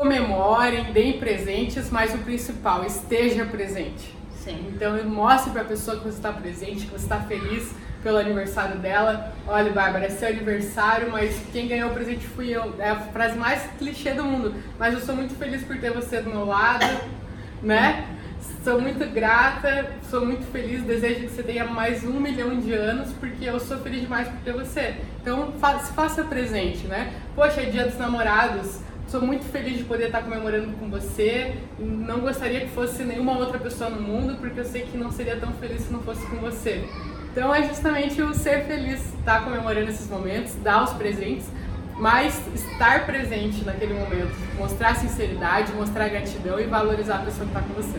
Comemorem, deem presentes, mas o principal, esteja presente. Sim. Então mostre para a pessoa que você está presente, que você está feliz pelo aniversário dela. Olha, Bárbara, é seu aniversário, mas quem ganhou o presente fui eu. É a frase mais clichê do mundo. Mas eu sou muito feliz por ter você do meu lado, né? Sou muito grata, sou muito feliz, desejo que você tenha mais um milhão de anos, porque eu sou feliz demais por ter você. Então, se faça presente, né? Poxa, é dia dos namorados, sou muito feliz de poder estar comemorando com você. Não gostaria que fosse nenhuma outra pessoa no mundo, porque eu sei que não seria tão feliz se não fosse com você. Então é justamente o ser feliz, estar comemorando esses momentos, dar os presentes, mas estar presente naquele momento, mostrar sinceridade, mostrar gratidão e valorizar a pessoa que está com você.